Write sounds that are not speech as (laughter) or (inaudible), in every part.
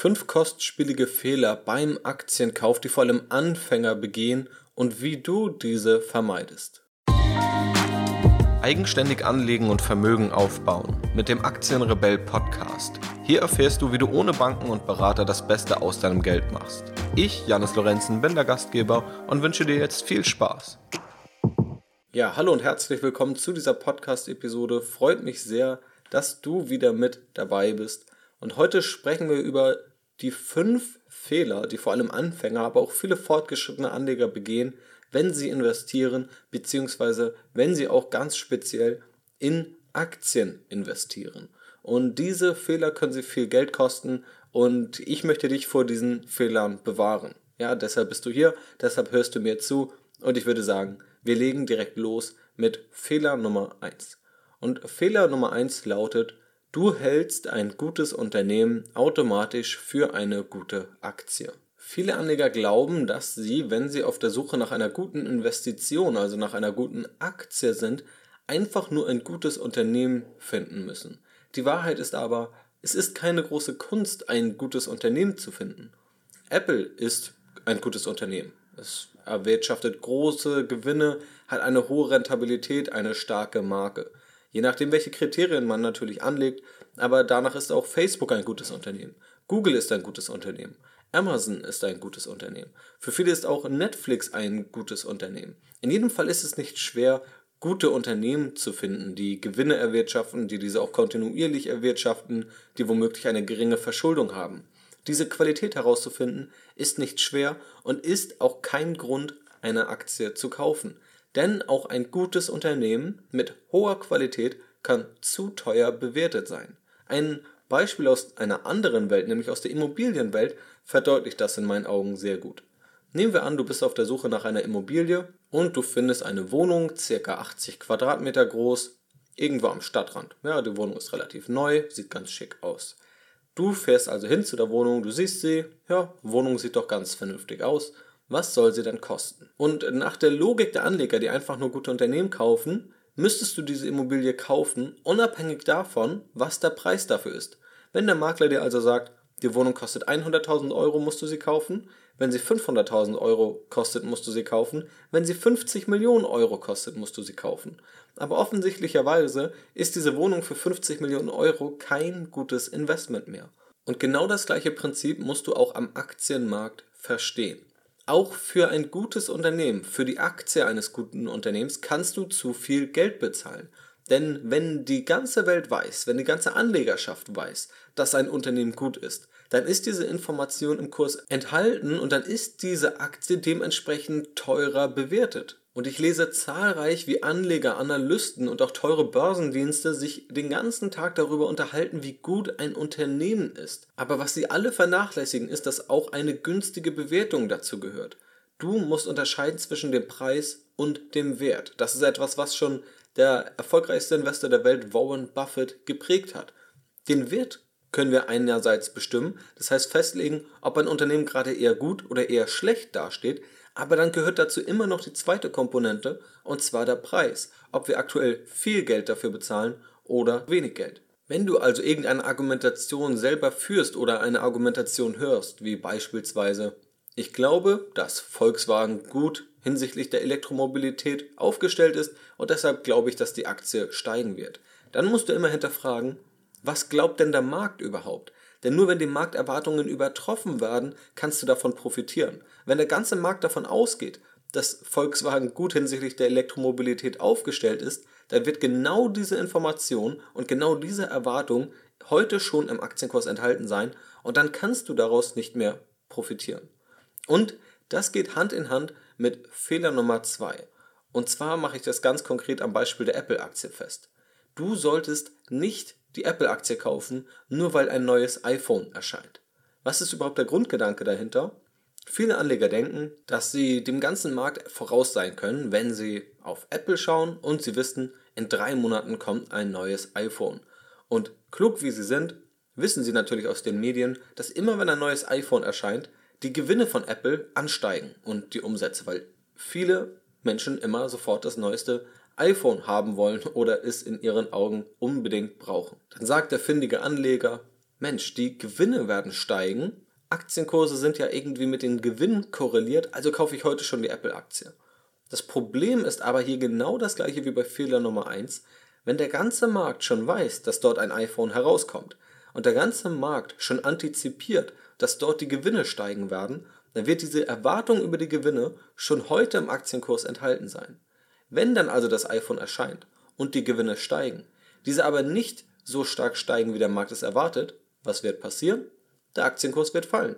Fünf kostspielige Fehler beim Aktienkauf, die vor allem Anfänger begehen und wie du diese vermeidest. Eigenständig anlegen und Vermögen aufbauen mit dem Aktienrebell Podcast. Hier erfährst du, wie du ohne Banken und Berater das Beste aus deinem Geld machst. Ich, Janis Lorenzen, bin der Gastgeber und wünsche dir jetzt viel Spaß. Ja, hallo und herzlich willkommen zu dieser Podcast-Episode. Freut mich sehr, dass du wieder mit dabei bist. Und heute sprechen wir über die fünf Fehler, die vor allem Anfänger, aber auch viele fortgeschrittene Anleger begehen, wenn sie investieren, beziehungsweise wenn sie auch ganz speziell in Aktien investieren. Und diese Fehler können sie viel Geld kosten und ich möchte dich vor diesen Fehlern bewahren. Ja, deshalb bist du hier, deshalb hörst du mir zu und ich würde sagen, wir legen direkt los mit Fehler Nummer 1. Und Fehler Nummer 1 lautet, du hältst ein gutes Unternehmen automatisch für eine gute Aktie. Viele Anleger glauben, dass sie, wenn sie auf der Suche nach einer guten Investition, also nach einer guten Aktie sind, einfach nur ein gutes Unternehmen finden müssen. Die Wahrheit ist aber, es ist keine große Kunst, ein gutes Unternehmen zu finden. Apple ist ein gutes Unternehmen. Es erwirtschaftet große Gewinne, hat eine hohe Rentabilität, eine starke Marke. Je nachdem, welche Kriterien man natürlich anlegt, aber danach ist auch Facebook ein gutes Unternehmen. Google ist ein gutes Unternehmen. Amazon ist ein gutes Unternehmen. Für viele ist auch Netflix ein gutes Unternehmen. In jedem Fall ist es nicht schwer, gute Unternehmen zu finden, die Gewinne erwirtschaften, die diese auch kontinuierlich erwirtschaften, die womöglich eine geringe Verschuldung haben. Diese Qualität herauszufinden ist nicht schwer und ist auch kein Grund, eine Aktie zu kaufen. Denn auch ein gutes Unternehmen mit hoher Qualität kann zu teuer bewertet sein. Ein Beispiel aus einer anderen Welt, nämlich aus der Immobilienwelt, verdeutlicht das in meinen Augen sehr gut. Nehmen wir an, du bist auf der Suche nach einer Immobilie und du findest eine Wohnung, ca. 80 Quadratmeter groß, irgendwo am Stadtrand. Ja, die Wohnung ist relativ neu, sieht ganz schick aus. Du fährst also hin zu der Wohnung, du siehst sie, ja, Wohnung sieht doch ganz vernünftig aus. Was soll sie denn kosten? Und nach der Logik der Anleger, die einfach nur gute Unternehmen kaufen, müsstest du diese Immobilie kaufen, unabhängig davon, was der Preis dafür ist. Wenn der Makler dir also sagt, die Wohnung kostet 100.000 Euro, musst du sie kaufen. Wenn sie 500.000 Euro kostet, musst du sie kaufen. Wenn sie 50 Millionen Euro kostet, musst du sie kaufen. Aber offensichtlicherweise ist diese Wohnung für 50 Millionen Euro kein gutes Investment mehr. Und genau das gleiche Prinzip musst du auch am Aktienmarkt verstehen. Auch für ein gutes Unternehmen, für die Aktie eines guten Unternehmens kannst du zu viel Geld bezahlen. Denn wenn die ganze Welt weiß, wenn die ganze Anlegerschaft weiß, dass ein Unternehmen gut ist, dann ist diese Information im Kurs enthalten und dann ist diese Aktie dementsprechend teurer bewertet. Und ich lese zahlreich, wie Anleger, Analysten und auch teure Börsendienste sich den ganzen Tag darüber unterhalten, wie gut ein Unternehmen ist. Aber was sie alle vernachlässigen, ist, dass auch eine günstige Bewertung dazu gehört. Du musst unterscheiden zwischen dem Preis und dem Wert. Das ist etwas, was schon der erfolgreichste Investor der Welt, Warren Buffett, geprägt hat. Den Wert können wir einerseits bestimmen, das heißt festlegen, ob ein Unternehmen gerade eher gut oder eher schlecht dasteht, aber dann gehört dazu immer noch die zweite Komponente, und zwar der Preis, ob wir aktuell viel Geld dafür bezahlen oder wenig Geld. Wenn du also irgendeine Argumentation selber führst oder eine Argumentation hörst, wie beispielsweise, ich glaube, dass Volkswagen gut hinsichtlich der Elektromobilität aufgestellt ist und deshalb glaube ich, dass die Aktie steigen wird. Dann musst du immer hinterfragen, was glaubt denn der Markt überhaupt? Denn nur wenn die Markterwartungen übertroffen werden, kannst du davon profitieren. Wenn der ganze Markt davon ausgeht, dass Volkswagen gut hinsichtlich der Elektromobilität aufgestellt ist, dann wird genau diese Information und genau diese Erwartung heute schon im Aktienkurs enthalten sein und dann kannst du daraus nicht mehr profitieren. Und das geht Hand in Hand mit Fehler Nummer zwei. Und zwar mache ich das ganz konkret am Beispiel der Apple-Aktie fest. Du solltest nicht die Apple-Aktie kaufen, nur weil ein neues iPhone erscheint. Was ist überhaupt der Grundgedanke dahinter? Viele Anleger denken, dass sie dem ganzen Markt voraus sein können, wenn sie auf Apple schauen und sie wissen, in drei Monaten kommt ein neues iPhone. Und klug wie sie sind, wissen sie natürlich aus den Medien, dass immer wenn ein neues iPhone erscheint, die Gewinne von Apple ansteigen und die Umsätze, weil viele Menschen immer sofort das neueste iPhone haben wollen (laughs) oder es in ihren Augen unbedingt brauchen. Dann sagt der findige Anleger, Mensch, die Gewinne werden steigen, Aktienkurse sind ja irgendwie mit den Gewinnen korreliert, also kaufe ich heute schon die Apple-Aktie. Das Problem ist aber hier genau das gleiche wie bei Fehler Nummer 1. Wenn der ganze Markt schon weiß, dass dort ein iPhone herauskommt und der ganze Markt schon antizipiert, dass dort die Gewinne steigen werden, dann wird diese Erwartung über die Gewinne schon heute im Aktienkurs enthalten sein. Wenn dann also das iPhone erscheint und die Gewinne steigen, diese aber nicht so stark steigen, wie der Markt es erwartet, was wird passieren? Der Aktienkurs wird fallen.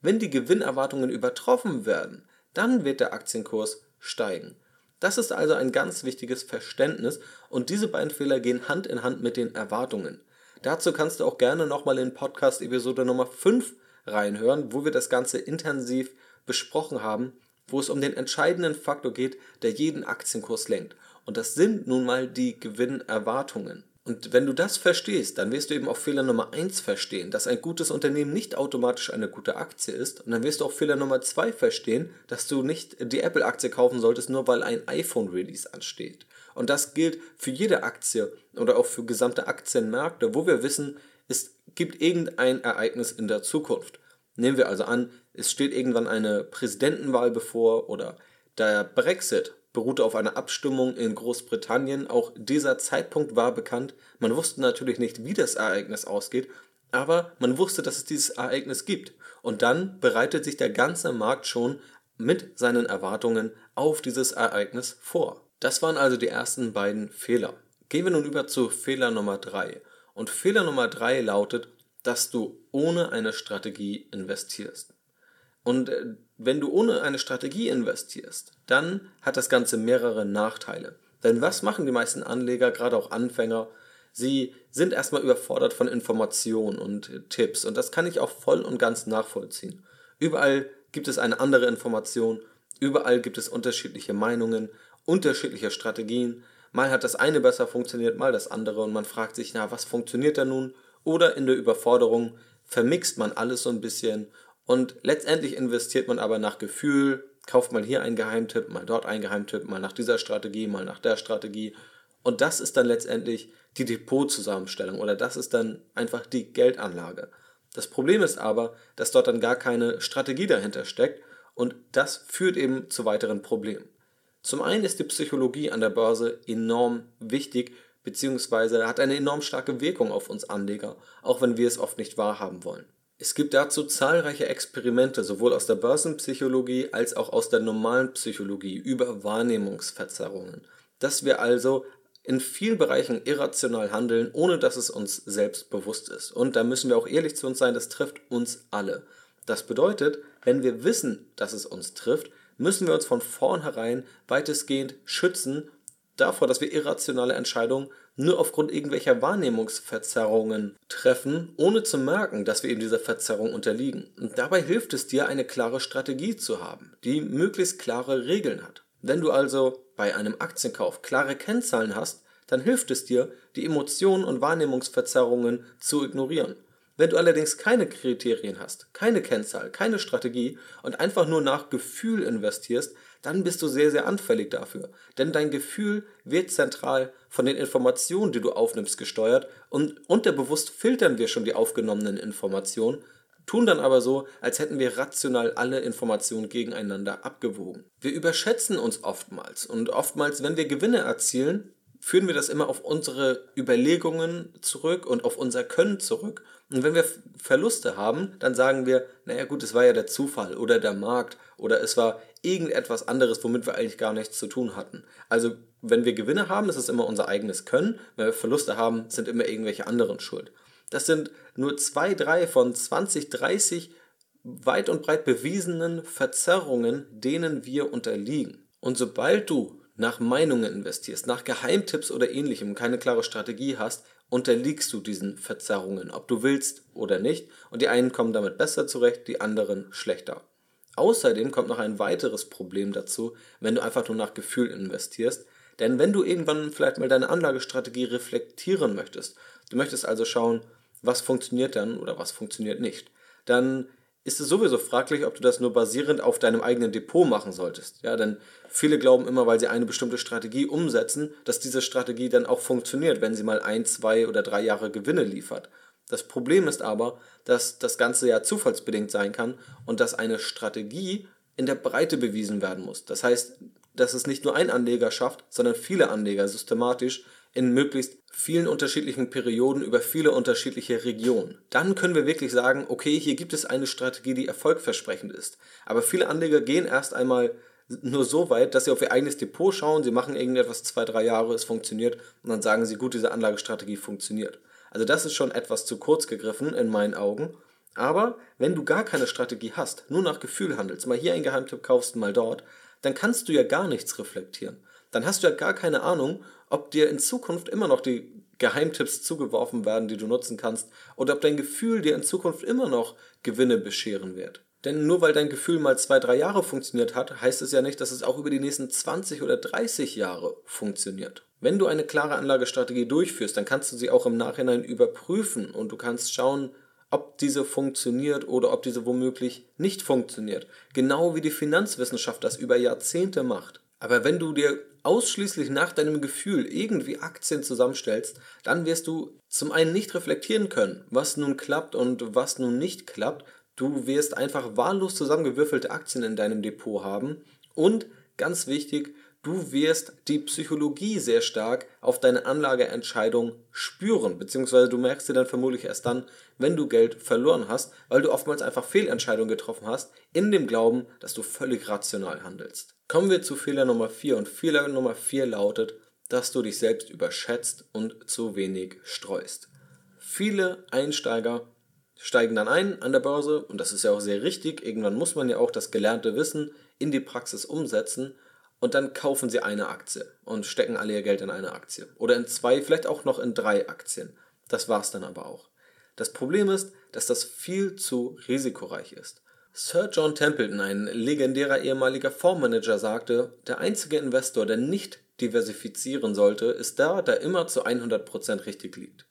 Wenn die Gewinnerwartungen übertroffen werden, dann wird der Aktienkurs steigen. Das ist also ein ganz wichtiges Verständnis und diese beiden Fehler gehen Hand in Hand mit den Erwartungen. Dazu kannst du auch gerne nochmal in Podcast Episode Nummer 5 reinhören, wo wir das Ganze intensiv besprochen haben, wo es um den entscheidenden Faktor geht, der jeden Aktienkurs lenkt. Und das sind nun mal die Gewinnerwartungen. Und wenn du das verstehst, dann wirst du eben auch Fehler Nummer 1 verstehen, dass ein gutes Unternehmen nicht automatisch eine gute Aktie ist. Und dann wirst du auch Fehler Nummer 2 verstehen, dass du nicht die Apple-Aktie kaufen solltest, nur weil ein iPhone-Release ansteht. Und das gilt für jede Aktie oder auch für gesamte Aktienmärkte, wo wir wissen, es gibt irgendein Ereignis in der Zukunft. Nehmen wir also an, es steht irgendwann eine Präsidentenwahl bevor oder der Brexit beruhte auf einer Abstimmung in Großbritannien. Auch dieser Zeitpunkt war bekannt. Man wusste natürlich nicht, wie das Ereignis ausgeht, aber man wusste, dass es dieses Ereignis gibt. Und dann bereitet sich der ganze Markt schon mit seinen Erwartungen auf dieses Ereignis vor. Das waren also die ersten beiden Fehler. Gehen wir nun über zu Fehler Nummer 3. Und Fehler Nummer 3 lautet, dass du ohne eine Strategie investierst. Und äh, wenn du ohne eine Strategie investierst, dann hat das Ganze mehrere Nachteile. Denn was machen die meisten Anleger, gerade auch Anfänger? Sie sind erstmal überfordert von Informationen und Tipps und das kann ich auch voll und ganz nachvollziehen. Überall gibt es eine andere Information, überall gibt es unterschiedliche Meinungen, unterschiedliche Strategien. Mal hat das eine besser funktioniert, mal das andere und man fragt sich, na, was funktioniert da nun? Oder in der Überforderung vermixt man alles so ein bisschen und letztendlich investiert man aber nach Gefühl, kauft mal hier einen Geheimtipp, mal dort einen Geheimtipp, mal nach dieser Strategie, mal nach der Strategie. Und das ist dann letztendlich die Depotzusammenstellung oder das ist dann einfach die Geldanlage. Das Problem ist aber, dass dort dann gar keine Strategie dahinter steckt und das führt eben zu weiteren Problemen. Zum einen ist die Psychologie an der Börse enorm wichtig, beziehungsweise hat eine enorm starke Wirkung auf uns Anleger, auch wenn wir es oft nicht wahrhaben wollen. Es gibt dazu zahlreiche Experimente, sowohl aus der Börsenpsychologie als auch aus der normalen Psychologie über Wahrnehmungsverzerrungen, dass wir also in vielen Bereichen irrational handeln, ohne dass es uns selbst bewusst ist. Und da müssen wir auch ehrlich zu uns sein, das trifft uns alle. Das bedeutet, wenn wir wissen, dass es uns trifft, müssen wir uns von vornherein weitestgehend schützen davor, dass wir irrationale Entscheidungen nur aufgrund irgendwelcher Wahrnehmungsverzerrungen treffen, ohne zu merken, dass wir eben dieser Verzerrung unterliegen. Und dabei hilft es dir, eine klare Strategie zu haben, die möglichst klare Regeln hat. Wenn du also bei einem Aktienkauf klare Kennzahlen hast, dann hilft es dir, die Emotionen und Wahrnehmungsverzerrungen zu ignorieren. Wenn du allerdings keine Kriterien hast, keine Kennzahl, keine Strategie und einfach nur nach Gefühl investierst, dann bist du sehr, sehr anfällig dafür. Denn dein Gefühl wird zentral von den Informationen, die du aufnimmst, gesteuert und unterbewusst filtern wir schon die aufgenommenen Informationen, tun dann aber so, als hätten wir rational alle Informationen gegeneinander abgewogen. Wir überschätzen uns oftmals und oftmals, wenn wir Gewinne erzielen, führen wir das immer auf unsere Überlegungen zurück und auf unser Können zurück. Und wenn wir Verluste haben, dann sagen wir, naja gut, es war ja der Zufall oder der Markt oder es war irgendetwas anderes, womit wir eigentlich gar nichts zu tun hatten. Also wenn wir Gewinne haben, ist es immer unser eigenes Können. Wenn wir Verluste haben, sind immer irgendwelche anderen schuld. Das sind nur zwei, drei von 20, 30 weit und breit bewiesenen Verzerrungen, denen wir unterliegen. Und sobald du nach Meinungen investierst, nach Geheimtipps oder ähnlichem, keine klare Strategie hast, unterliegst du diesen Verzerrungen, ob du willst oder nicht. Und die einen kommen damit besser zurecht, die anderen schlechter. Außerdem kommt noch ein weiteres Problem dazu, wenn du einfach nur nach Gefühl investierst. Denn wenn du irgendwann vielleicht mal deine Anlagestrategie reflektieren möchtest, du möchtest also schauen, was funktioniert dann oder was funktioniert nicht, dann ist es sowieso fraglich, ob du das nur basierend auf deinem eigenen Depot machen solltest. Ja, denn viele glauben immer, weil sie eine bestimmte Strategie umsetzen, dass diese Strategie dann auch funktioniert, wenn sie mal ein, zwei oder drei Jahre Gewinne liefert. Das Problem ist aber, dass das Ganze ja zufallsbedingt sein kann und dass eine Strategie in der Breite bewiesen werden muss. Das heißt, dass es nicht nur ein Anleger schafft, sondern viele Anleger systematisch in möglichst vielen unterschiedlichen Perioden über viele unterschiedliche Regionen. Dann können wir wirklich sagen, okay, hier gibt es eine Strategie, die erfolgversprechend ist. Aber viele Anleger gehen erst einmal nur so weit, dass sie auf ihr eigenes Depot schauen, sie machen irgendetwas zwei, drei Jahre, es funktioniert und dann sagen sie, gut, diese Anlagestrategie funktioniert. Also das ist schon etwas zu kurz gegriffen in meinen Augen. Aber wenn du gar keine Strategie hast, nur nach Gefühl handelst, mal hier einen Geheimtipp kaufst, mal dort, dann kannst du ja gar nichts reflektieren. Dann hast du ja gar keine Ahnung, ob dir in Zukunft immer noch die Geheimtipps zugeworfen werden, die du nutzen kannst, oder ob dein Gefühl dir in Zukunft immer noch Gewinne bescheren wird. Denn nur weil dein Gefühl mal zwei, drei Jahre funktioniert hat, heißt es ja nicht, dass es auch über die nächsten 20 oder 30 Jahre funktioniert. Wenn du eine klare Anlagestrategie durchführst, dann kannst du sie auch im Nachhinein überprüfen und du kannst schauen, ob diese funktioniert oder ob diese womöglich nicht funktioniert. Genau wie die Finanzwissenschaft das über Jahrzehnte macht. Aber wenn du dir ausschließlich nach deinem Gefühl irgendwie Aktien zusammenstellst, dann wirst du zum einen nicht reflektieren können, was nun klappt und was nun nicht klappt. Du wirst einfach wahllos zusammengewürfelte Aktien in deinem Depot haben und ganz wichtig, du wirst die Psychologie sehr stark auf deine Anlageentscheidung spüren, beziehungsweise du merkst sie dann vermutlich erst dann, wenn du Geld verloren hast, weil du oftmals einfach Fehlentscheidungen getroffen hast, in dem Glauben, dass du völlig rational handelst. Kommen wir zu Fehler Nummer 4 und Fehler Nummer 4 lautet, dass du dich selbst überschätzt und zu wenig streust. Viele Einsteiger steigen dann ein an der Börse und das ist ja auch sehr richtig. Irgendwann muss man ja auch das gelernte Wissen in die Praxis umsetzen und dann kaufen sie eine Aktie und stecken alle ihr Geld in eine Aktie. Oder in zwei, vielleicht auch noch in drei Aktien. Das war's dann aber auch. Das Problem ist, dass das viel zu risikoreich ist. Sir John Templeton, ein legendärer ehemaliger Fondsmanager, sagte, der einzige Investor, der nicht diversifizieren sollte, ist der, der immer zu 100% richtig liegt.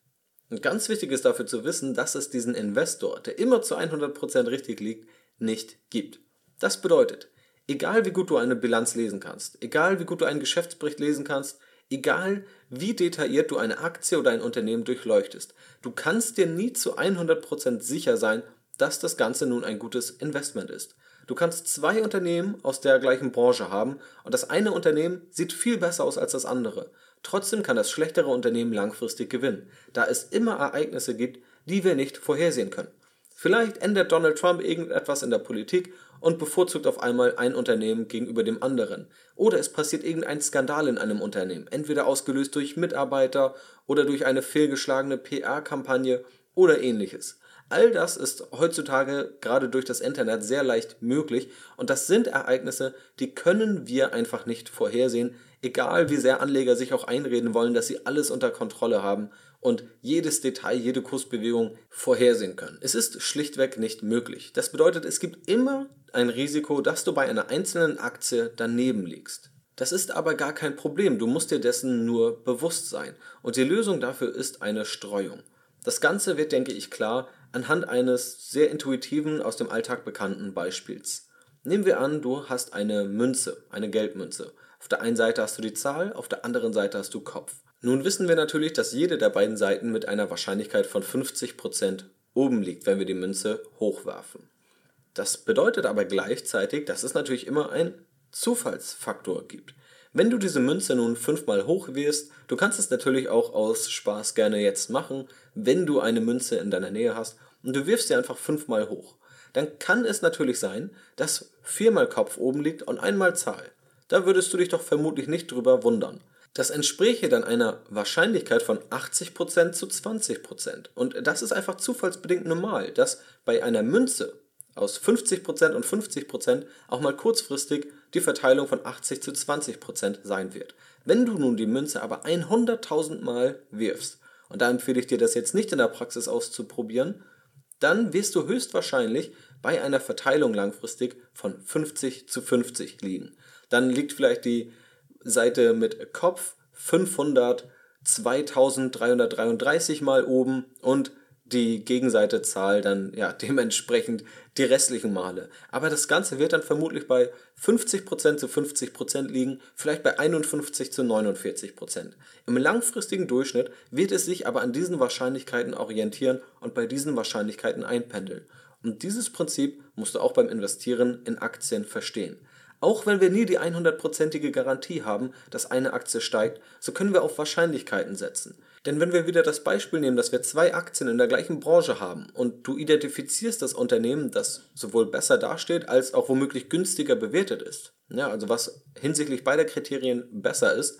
Und ganz wichtig ist dafür zu wissen, dass es diesen Investor, der immer zu 100% richtig liegt, nicht gibt. Das bedeutet, Egal wie gut du eine Bilanz lesen kannst, egal wie gut du einen Geschäftsbericht lesen kannst, egal wie detailliert du eine Aktie oder ein Unternehmen durchleuchtest, du kannst dir nie zu 100% sicher sein, dass das Ganze nun ein gutes Investment ist. Du kannst zwei Unternehmen aus der gleichen Branche haben und das eine Unternehmen sieht viel besser aus als das andere. Trotzdem kann das schlechtere Unternehmen langfristig gewinnen, da es immer Ereignisse gibt, die wir nicht vorhersehen können. Vielleicht ändert Donald Trump irgendetwas in der Politik und bevorzugt auf einmal ein Unternehmen gegenüber dem anderen. Oder es passiert irgendein Skandal in einem Unternehmen, entweder ausgelöst durch Mitarbeiter oder durch eine fehlgeschlagene PR-Kampagne oder ähnliches. All das ist heutzutage gerade durch das Internet sehr leicht möglich und das sind Ereignisse, die können wir einfach nicht vorhersehen, egal wie sehr Anleger sich auch einreden wollen, dass sie alles unter Kontrolle haben und jedes Detail, jede Kursbewegung vorhersehen können. Es ist schlichtweg nicht möglich. Das bedeutet, es gibt immer ein Risiko, dass du bei einer einzelnen Aktie daneben liegst. Das ist aber gar kein Problem, du musst dir dessen nur bewusst sein. Und die Lösung dafür ist eine Streuung. Das Ganze wird, denke ich, klar anhand eines sehr intuitiven, aus dem Alltag bekannten Beispiels. Nehmen wir an, du hast eine Münze, eine Geldmünze. Auf der einen Seite hast du die Zahl, auf der anderen Seite hast du Kopf. Nun wissen wir natürlich, dass jede der beiden Seiten mit einer Wahrscheinlichkeit von 50% oben liegt, wenn wir die Münze hochwerfen. Das bedeutet aber gleichzeitig, dass es natürlich immer einen Zufallsfaktor gibt. Wenn du diese Münze nun fünfmal hoch wirst, du kannst es natürlich auch aus Spaß gerne jetzt machen, wenn du eine Münze in deiner Nähe hast und du wirfst sie einfach fünfmal hoch. Dann kann es natürlich sein, dass viermal Kopf oben liegt und einmal Zahl. Da würdest du dich doch vermutlich nicht drüber wundern. Das entspräche dann einer Wahrscheinlichkeit von 80% zu 20%. Und das ist einfach zufallsbedingt normal, dass bei einer Münze aus 50% und 50% auch mal kurzfristig die Verteilung von 80 zu 20% sein wird. Wenn du nun die Münze aber 100.000 Mal wirfst, und da empfehle ich dir das jetzt nicht in der Praxis auszuprobieren, dann wirst du höchstwahrscheinlich bei einer Verteilung langfristig von 50 zu 50 liegen. Dann liegt vielleicht die Seite mit Kopf 500 2333 mal oben und die Gegenseite zahlt dann ja (laughs) dementsprechend die restlichen Male. Aber das Ganze wird dann vermutlich bei 50% zu 50% liegen, vielleicht bei 51 zu 49%. Im langfristigen Durchschnitt wird es sich aber an diesen Wahrscheinlichkeiten orientieren und bei diesen Wahrscheinlichkeiten einpendeln. Und dieses Prinzip musst du auch beim Investieren in Aktien verstehen. Auch wenn wir nie die 100%ige Garantie haben, dass eine Aktie steigt, so können wir auf Wahrscheinlichkeiten setzen. Denn wenn wir wieder das Beispiel nehmen, dass wir zwei Aktien in der gleichen Branche haben und du identifizierst das Unternehmen, das sowohl besser dasteht als auch womöglich günstiger bewertet ist, ja, also was hinsichtlich beider Kriterien besser ist,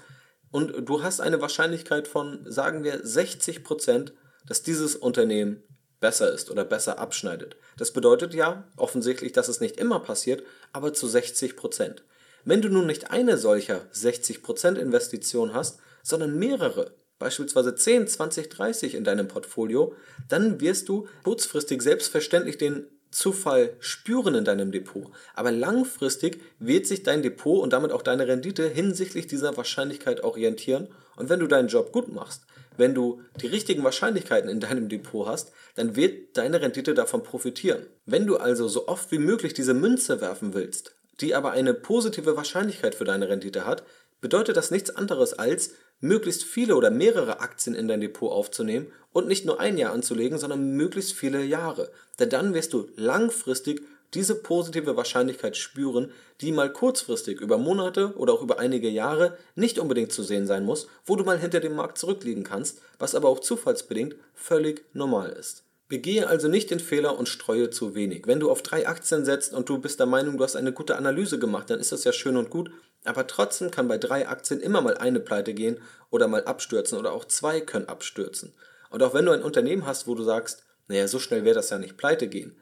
und du hast eine Wahrscheinlichkeit von, sagen wir, 60%, dass dieses Unternehmen besser ist oder besser abschneidet. Das bedeutet ja offensichtlich, dass es nicht immer passiert, aber zu 60%. Wenn du nun nicht eine solcher 60% Investition hast, sondern mehrere, beispielsweise 10, 20, 30 in deinem Portfolio, dann wirst du kurzfristig selbstverständlich den Zufall spüren in deinem Depot. Aber langfristig wird sich dein Depot und damit auch deine Rendite hinsichtlich dieser Wahrscheinlichkeit orientieren. Und wenn du deinen Job gut machst, wenn du die richtigen Wahrscheinlichkeiten in deinem Depot hast, dann wird deine Rendite davon profitieren. Wenn du also so oft wie möglich diese Münze werfen willst, die aber eine positive Wahrscheinlichkeit für deine Rendite hat, bedeutet das nichts anderes als, möglichst viele oder mehrere Aktien in dein Depot aufzunehmen und nicht nur ein Jahr anzulegen, sondern möglichst viele Jahre. Denn dann wirst du langfristig diese positive Wahrscheinlichkeit spüren, die mal kurzfristig über Monate oder auch über einige Jahre nicht unbedingt zu sehen sein muss, wo du mal hinter dem Markt zurückliegen kannst, was aber auch zufallsbedingt völlig normal ist. Begehe also nicht den Fehler und streue zu wenig. Wenn du auf drei Aktien setzt und du bist der Meinung, du hast eine gute Analyse gemacht, dann ist das ja schön und gut, aber trotzdem kann bei drei Aktien immer mal eine pleite gehen oder mal abstürzen oder auch zwei können abstürzen. Und auch wenn du ein Unternehmen hast, wo du sagst, naja, so schnell wird das ja nicht pleite gehen,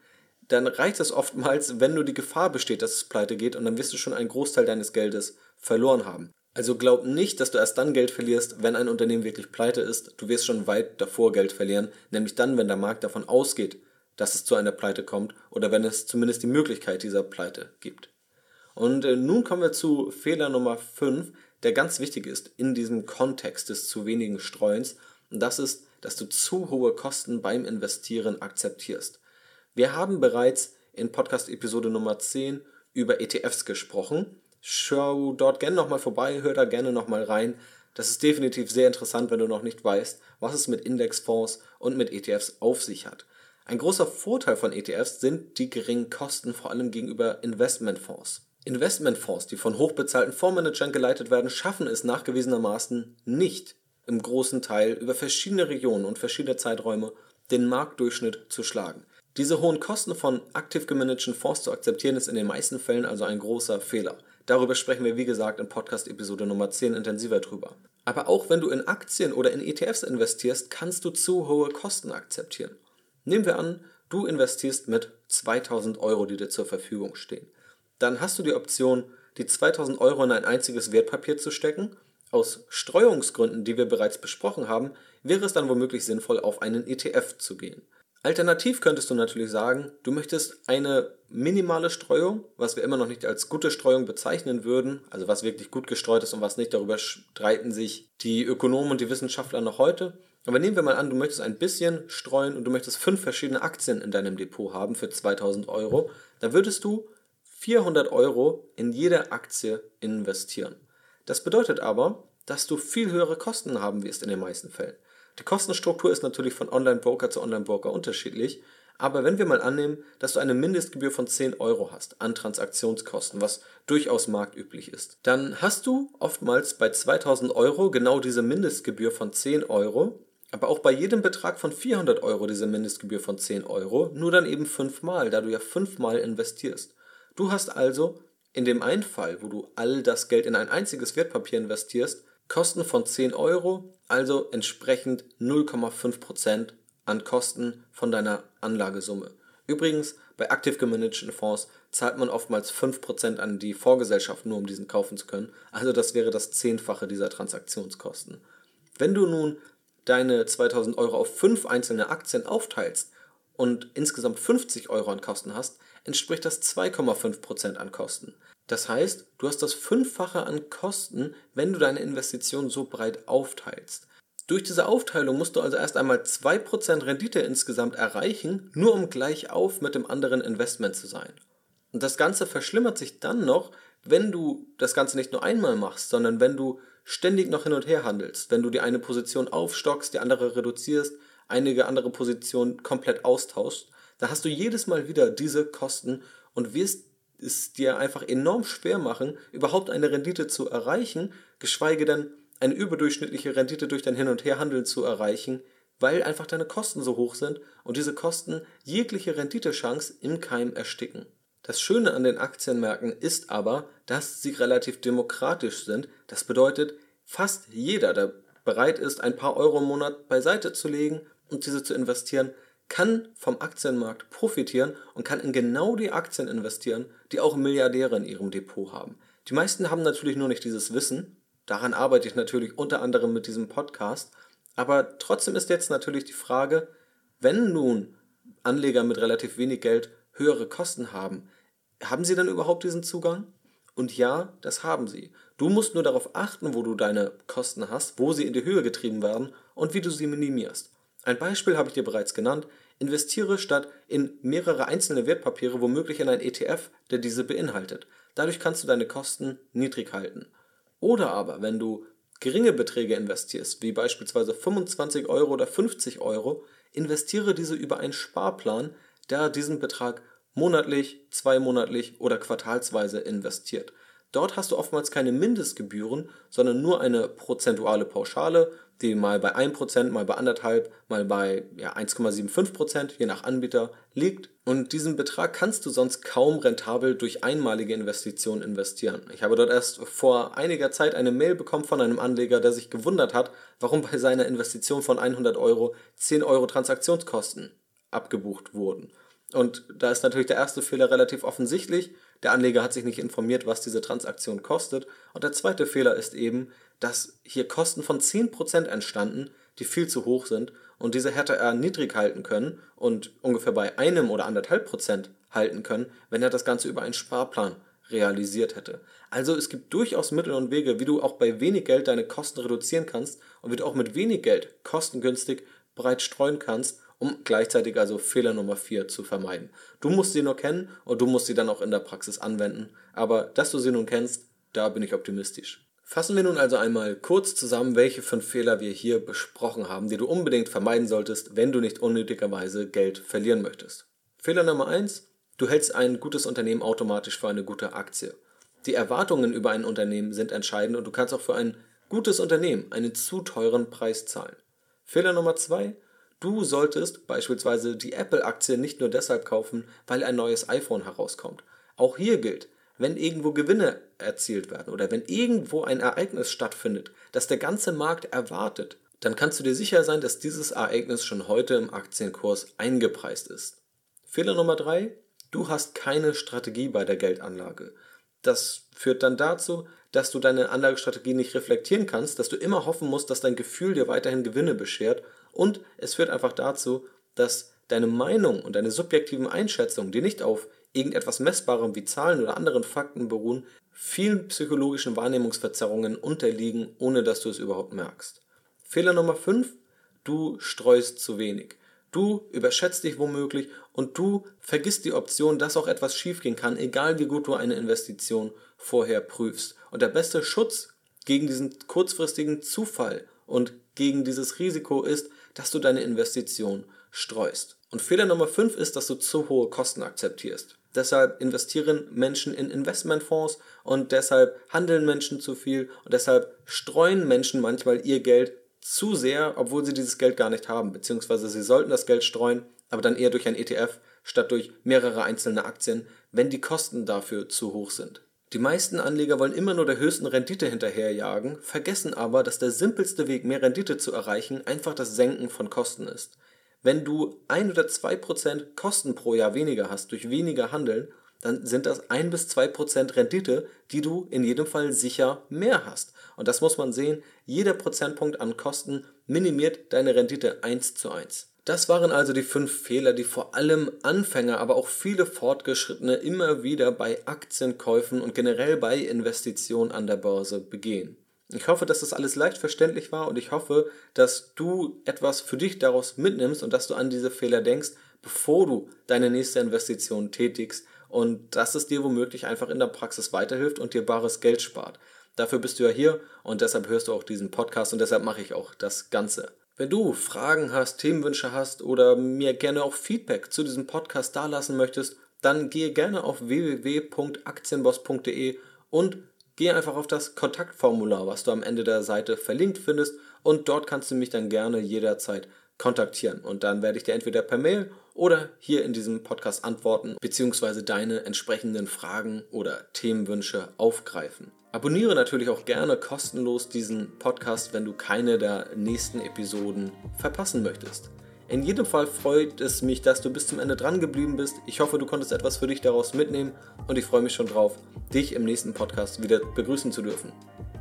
dann reicht es oftmals, wenn nur die Gefahr besteht, dass es pleite geht und dann wirst du schon einen Großteil deines Geldes verloren haben. Also glaub nicht, dass du erst dann Geld verlierst, wenn ein Unternehmen wirklich pleite ist. Du wirst schon weit davor Geld verlieren, nämlich dann, wenn der Markt davon ausgeht, dass es zu einer Pleite kommt oder wenn es zumindest die Möglichkeit dieser Pleite gibt. Und äh, nun kommen wir zu Fehler Nummer 5, der ganz wichtig ist in diesem Kontext des zu wenigen Streuens. Und das ist, dass du zu hohe Kosten beim Investieren akzeptierst. Wir haben bereits in Podcast Episode Nummer 10 über ETFs gesprochen schau dort gerne nochmal vorbei, hör da gerne nochmal rein. Das ist definitiv sehr interessant, wenn du noch nicht weißt, was es mit Indexfonds und mit ETFs auf sich hat. Ein großer Vorteil von ETFs sind die geringen Kosten, vor allem gegenüber Investmentfonds. Investmentfonds, die von hochbezahlten Fondsmanagern geleitet werden, schaffen es nachgewiesenermaßen nicht, im großen Teil über verschiedene Regionen und verschiedene Zeiträume den Marktdurchschnitt zu schlagen. Diese hohen Kosten von aktiv gemanagten Fonds zu akzeptieren, ist in den meisten Fällen also ein großer Fehler. Darüber sprechen wir, wie gesagt, in Podcast-Episode Nummer 10 intensiver drüber. Aber auch wenn du in Aktien oder in ETFs investierst, kannst du zu hohe Kosten akzeptieren. Nehmen wir an, du investierst mit 2000 Euro, die dir zur Verfügung stehen. Dann hast du die Option, die 2000 Euro in ein einziges Wertpapier zu stecken. Aus Streuungsgründen, die wir bereits besprochen haben, wäre es dann womöglich sinnvoll, auf einen ETF zu gehen. Alternativ könntest du natürlich sagen, du möchtest eine minimale Streuung, was wir immer noch nicht als gute Streuung bezeichnen würden, also was wirklich gut gestreut ist und was nicht, darüber streiten sich die Ökonomen und die Wissenschaftler noch heute. Aber nehmen wir mal an, du möchtest ein bisschen streuen und du möchtest fünf verschiedene Aktien in deinem Depot haben für 2000 Euro, dann würdest du 400 Euro in jede Aktie investieren. Das bedeutet aber, dass du viel höhere Kosten haben wirst in den meisten Fällen. Die Kostenstruktur ist natürlich von Online-Broker zu Online-Broker unterschiedlich, aber wenn wir mal annehmen, dass du eine Mindestgebühr von 10 Euro hast an Transaktionskosten, was durchaus marktüblich ist, dann hast du oftmals bei 2000 Euro genau diese Mindestgebühr von 10 Euro, aber auch bei jedem Betrag von 400 Euro diese Mindestgebühr von 10 Euro, nur dann eben fünfmal, da du ja fünfmal investierst. Du hast also in dem einen Fall, wo du all das Geld in ein einziges Wertpapier investierst, Kosten von 10 Euro, also entsprechend 0,5% an Kosten von deiner Anlagesumme. Übrigens, bei aktiv gemanagten Fonds zahlt man oftmals 5% an die Vorgesellschaft, nur um diesen kaufen zu können. Also das wäre das Zehnfache dieser Transaktionskosten. Wenn du nun deine 2000 Euro auf fünf einzelne Aktien aufteilst und insgesamt 50 Euro an Kosten hast, entspricht das 2,5% an Kosten. Das heißt, du hast das Fünffache an Kosten, wenn du deine Investition so breit aufteilst. Durch diese Aufteilung musst du also erst einmal 2% Rendite insgesamt erreichen, nur um gleich auf mit dem anderen Investment zu sein. Und das Ganze verschlimmert sich dann noch, wenn du das Ganze nicht nur einmal machst, sondern wenn du ständig noch hin und her handelst, wenn du die eine Position aufstockst, die andere reduzierst, einige andere Positionen komplett austauschst, dann hast du jedes Mal wieder diese Kosten und wirst es dir einfach enorm schwer machen, überhaupt eine Rendite zu erreichen, geschweige denn eine überdurchschnittliche Rendite durch dein Hin- und Herhandeln zu erreichen, weil einfach deine Kosten so hoch sind und diese Kosten jegliche Renditechance im Keim ersticken. Das Schöne an den Aktienmärkten ist aber, dass sie relativ demokratisch sind. Das bedeutet, fast jeder, der bereit ist, ein paar Euro im Monat beiseite zu legen und diese zu investieren, kann vom Aktienmarkt profitieren und kann in genau die Aktien investieren, die auch Milliardäre in ihrem Depot haben. Die meisten haben natürlich nur nicht dieses Wissen. Daran arbeite ich natürlich unter anderem mit diesem Podcast. Aber trotzdem ist jetzt natürlich die Frage, wenn nun Anleger mit relativ wenig Geld höhere Kosten haben, haben sie dann überhaupt diesen Zugang? Und ja, das haben sie. Du musst nur darauf achten, wo du deine Kosten hast, wo sie in die Höhe getrieben werden und wie du sie minimierst. Ein Beispiel habe ich dir bereits genannt. Investiere statt in mehrere einzelne Wertpapiere womöglich in ein ETF, der diese beinhaltet. Dadurch kannst du deine Kosten niedrig halten. Oder aber, wenn du geringe Beträge investierst, wie beispielsweise 25 Euro oder 50 Euro, investiere diese über einen Sparplan, der diesen Betrag monatlich, zweimonatlich oder quartalsweise investiert. Dort hast du oftmals keine Mindestgebühren, sondern nur eine prozentuale Pauschale, die mal bei 1%, mal bei 1,5%, mal bei ja, 1,75%, je nach Anbieter, liegt. Und diesen Betrag kannst du sonst kaum rentabel durch einmalige Investitionen investieren. Ich habe dort erst vor einiger Zeit eine Mail bekommen von einem Anleger, der sich gewundert hat, warum bei seiner Investition von 100 Euro 10 Euro Transaktionskosten abgebucht wurden. Und da ist natürlich der erste Fehler relativ offensichtlich. Der Anleger hat sich nicht informiert, was diese Transaktion kostet. Und der zweite Fehler ist eben, dass hier Kosten von 10% entstanden, die viel zu hoch sind. Und diese hätte er niedrig halten können und ungefähr bei einem oder anderthalb Prozent halten können, wenn er das Ganze über einen Sparplan realisiert hätte. Also es gibt durchaus Mittel und Wege, wie du auch bei wenig Geld deine Kosten reduzieren kannst und wie du auch mit wenig Geld kostengünstig breit streuen kannst um gleichzeitig also Fehler Nummer 4 zu vermeiden. Du musst sie nur kennen und du musst sie dann auch in der Praxis anwenden, aber dass du sie nun kennst, da bin ich optimistisch. Fassen wir nun also einmal kurz zusammen, welche fünf Fehler wir hier besprochen haben, die du unbedingt vermeiden solltest, wenn du nicht unnötigerweise Geld verlieren möchtest. Fehler Nummer 1, du hältst ein gutes Unternehmen automatisch für eine gute Aktie. Die Erwartungen über ein Unternehmen sind entscheidend und du kannst auch für ein gutes Unternehmen einen zu teuren Preis zahlen. Fehler Nummer 2, Du solltest beispielsweise die Apple-Aktie nicht nur deshalb kaufen, weil ein neues iPhone herauskommt. Auch hier gilt, wenn irgendwo Gewinne erzielt werden oder wenn irgendwo ein Ereignis stattfindet, das der ganze Markt erwartet, dann kannst du dir sicher sein, dass dieses Ereignis schon heute im Aktienkurs eingepreist ist. Fehler Nummer drei: Du hast keine Strategie bei der Geldanlage. Das führt dann dazu, dass du deine Anlagestrategie nicht reflektieren kannst, dass du immer hoffen musst, dass dein Gefühl dir weiterhin Gewinne beschert und es führt einfach dazu, dass deine Meinung und deine subjektiven Einschätzungen, die nicht auf irgendetwas Messbarem wie Zahlen oder anderen Fakten beruhen, vielen psychologischen Wahrnehmungsverzerrungen unterliegen, ohne dass du es überhaupt merkst. Fehler Nummer 5, du streust zu wenig. Du überschätzt dich womöglich und du vergisst die Option, dass auch etwas schiefgehen kann, egal wie gut du eine Investition vorher prüfst. Und der beste Schutz gegen diesen kurzfristigen Zufall und gegen dieses Risiko ist, dass du deine Investition streust. Und Fehler Nummer 5 ist, dass du zu hohe Kosten akzeptierst. Deshalb investieren Menschen in Investmentfonds und deshalb handeln Menschen zu viel und deshalb streuen Menschen manchmal ihr Geld zu sehr, obwohl sie dieses Geld gar nicht haben, beziehungsweise sie sollten das Geld streuen, aber dann eher durch ein ETF statt durch mehrere einzelne Aktien, wenn die Kosten dafür zu hoch sind. Die meisten Anleger wollen immer nur der höchsten Rendite hinterherjagen, vergessen aber, dass der simpelste Weg, mehr Rendite zu erreichen, einfach das Senken von Kosten ist. Wenn du ein oder zwei Prozent Kosten pro Jahr weniger hast durch weniger Handeln, dann sind das ein bis zwei Prozent Rendite, die du in jedem Fall sicher mehr hast. Und das muss man sehen, jeder Prozentpunkt an Kosten minimiert deine Rendite eins zu eins. Das waren also die fünf Fehler, die vor allem Anfänger, aber auch viele Fortgeschrittene immer wieder bei Aktienkäufen und generell bei Investitionen an der Börse begehen. Ich hoffe, dass das alles leicht verständlich war und ich hoffe, dass du etwas für dich daraus mitnimmst und dass du an diese Fehler denkst, bevor du deine nächste Investition tätigst und dass es dir womöglich einfach in der Praxis weiterhilft und dir bares Geld spart. Dafür bist du ja hier und deshalb hörst du auch diesen Podcast und deshalb mache ich auch das Ganze. Wenn du Fragen hast, Themenwünsche hast oder mir gerne auch Feedback zu diesem Podcast dalassen möchtest, dann gehe gerne auf www.aktienboss.de und gehe einfach auf das Kontaktformular, was du am Ende der Seite verlinkt findest und dort kannst du mich dann gerne jederzeit kontaktieren und dann werde ich dir entweder per Mail oder hier in diesem Podcast antworten bzw. deine entsprechenden Fragen oder Themenwünsche aufgreifen. Abonniere natürlich auch gerne kostenlos diesen Podcast, wenn du keine der nächsten Episoden verpassen möchtest. In jedem Fall freut es mich, dass du bis zum Ende dran geblieben bist. Ich hoffe, du konntest etwas für dich daraus mitnehmen und ich freue mich schon drauf, dich im nächsten Podcast wieder begrüßen zu dürfen.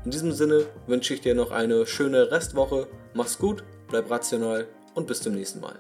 In diesem Sinne wünsche ich dir noch eine schöne Restwoche. Mach's gut, bleib rational und bis zum nächsten Mal.